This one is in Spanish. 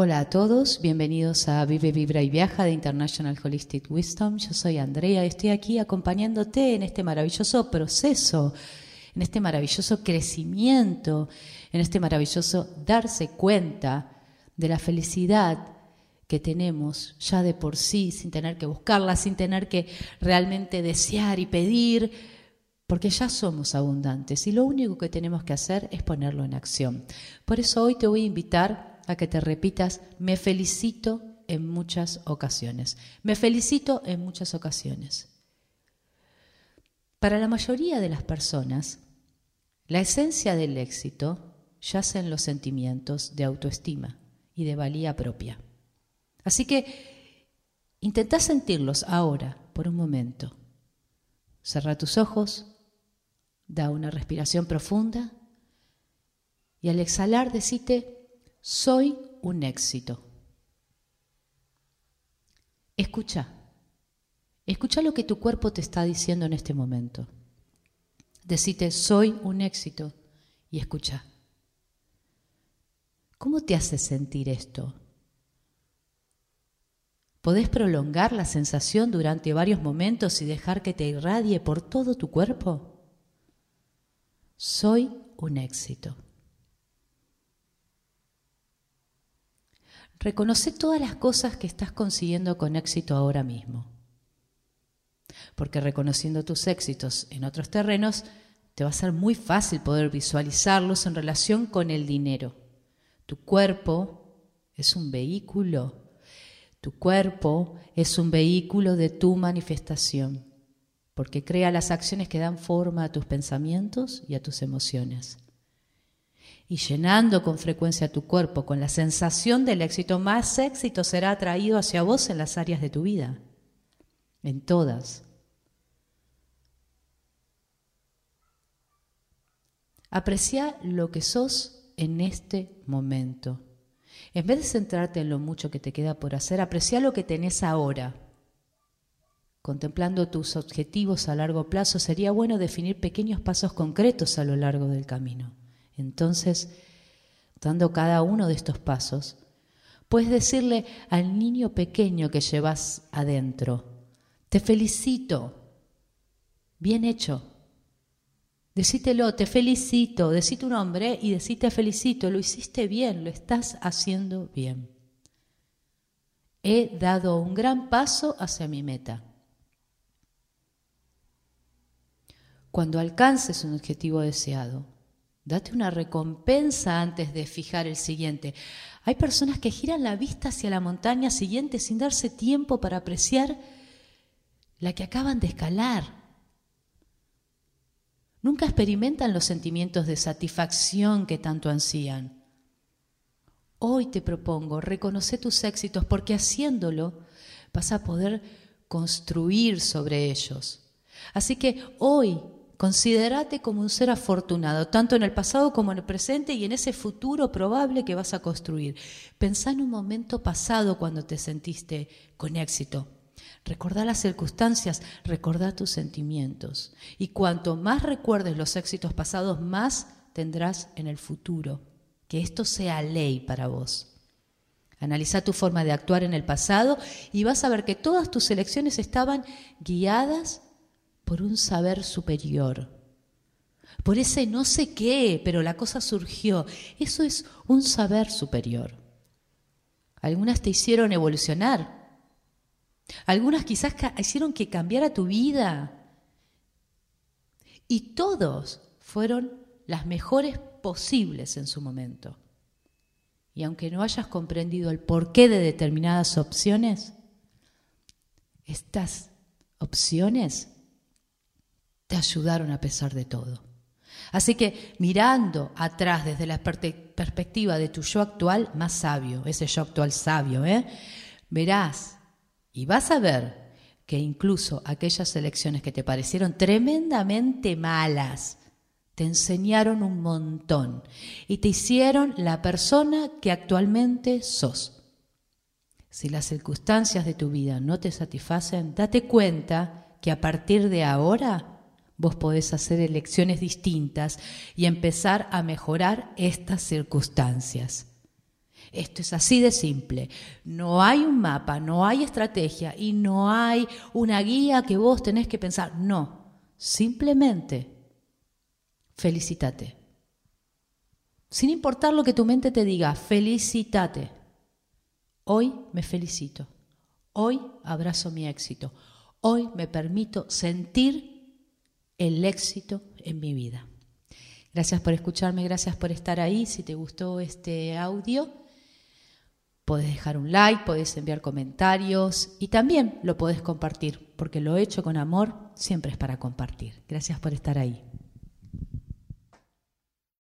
Hola a todos, bienvenidos a Vive, Vibra y Viaja de International Holistic Wisdom. Yo soy Andrea y estoy aquí acompañándote en este maravilloso proceso, en este maravilloso crecimiento, en este maravilloso darse cuenta de la felicidad que tenemos ya de por sí, sin tener que buscarla, sin tener que realmente desear y pedir, porque ya somos abundantes y lo único que tenemos que hacer es ponerlo en acción. Por eso hoy te voy a invitar a que te repitas, me felicito en muchas ocasiones. Me felicito en muchas ocasiones. Para la mayoría de las personas, la esencia del éxito yace en los sentimientos de autoestima y de valía propia. Así que intenta sentirlos ahora, por un momento. Cerra tus ojos, da una respiración profunda y al exhalar decite, soy un éxito. Escucha. Escucha lo que tu cuerpo te está diciendo en este momento. Decite, soy un éxito y escucha. ¿Cómo te hace sentir esto? ¿Podés prolongar la sensación durante varios momentos y dejar que te irradie por todo tu cuerpo? Soy un éxito. Reconoce todas las cosas que estás consiguiendo con éxito ahora mismo. Porque reconociendo tus éxitos en otros terrenos, te va a ser muy fácil poder visualizarlos en relación con el dinero. Tu cuerpo es un vehículo. Tu cuerpo es un vehículo de tu manifestación, porque crea las acciones que dan forma a tus pensamientos y a tus emociones y llenando con frecuencia tu cuerpo con la sensación del éxito, más éxito será atraído hacia vos en las áreas de tu vida, en todas. Aprecia lo que sos en este momento. En vez de centrarte en lo mucho que te queda por hacer, aprecia lo que tenés ahora. Contemplando tus objetivos a largo plazo, sería bueno definir pequeños pasos concretos a lo largo del camino. Entonces, dando cada uno de estos pasos, puedes decirle al niño pequeño que llevas adentro, te felicito, bien hecho. Decítelo, te felicito, decite un nombre y decite felicito, lo hiciste bien, lo estás haciendo bien. He dado un gran paso hacia mi meta. Cuando alcances un objetivo deseado, Date una recompensa antes de fijar el siguiente. Hay personas que giran la vista hacia la montaña siguiente sin darse tiempo para apreciar la que acaban de escalar. Nunca experimentan los sentimientos de satisfacción que tanto ansían. Hoy te propongo, reconocer tus éxitos porque haciéndolo vas a poder construir sobre ellos. Así que hoy Considérate como un ser afortunado, tanto en el pasado como en el presente y en ese futuro probable que vas a construir. Pensá en un momento pasado cuando te sentiste con éxito. Recordá las circunstancias, recordá tus sentimientos. Y cuanto más recuerdes los éxitos pasados, más tendrás en el futuro. Que esto sea ley para vos. Analiza tu forma de actuar en el pasado y vas a ver que todas tus elecciones estaban guiadas por un saber superior, por ese no sé qué, pero la cosa surgió. Eso es un saber superior. Algunas te hicieron evolucionar, algunas quizás hicieron que cambiara tu vida. Y todos fueron las mejores posibles en su momento. Y aunque no hayas comprendido el porqué de determinadas opciones, estas opciones te ayudaron a pesar de todo. Así que mirando atrás desde la perspectiva de tu yo actual más sabio, ese yo actual sabio, ¿eh? verás y vas a ver que incluso aquellas elecciones que te parecieron tremendamente malas, te enseñaron un montón y te hicieron la persona que actualmente sos. Si las circunstancias de tu vida no te satisfacen, date cuenta que a partir de ahora vos podés hacer elecciones distintas y empezar a mejorar estas circunstancias. Esto es así de simple. No hay un mapa, no hay estrategia y no hay una guía que vos tenés que pensar. No, simplemente felicitate. Sin importar lo que tu mente te diga, felicitate. Hoy me felicito. Hoy abrazo mi éxito. Hoy me permito sentir el éxito en mi vida. Gracias por escucharme, gracias por estar ahí. Si te gustó este audio, Podés dejar un like, podés enviar comentarios y también lo podés compartir, porque lo hecho con amor siempre es para compartir. Gracias por estar ahí.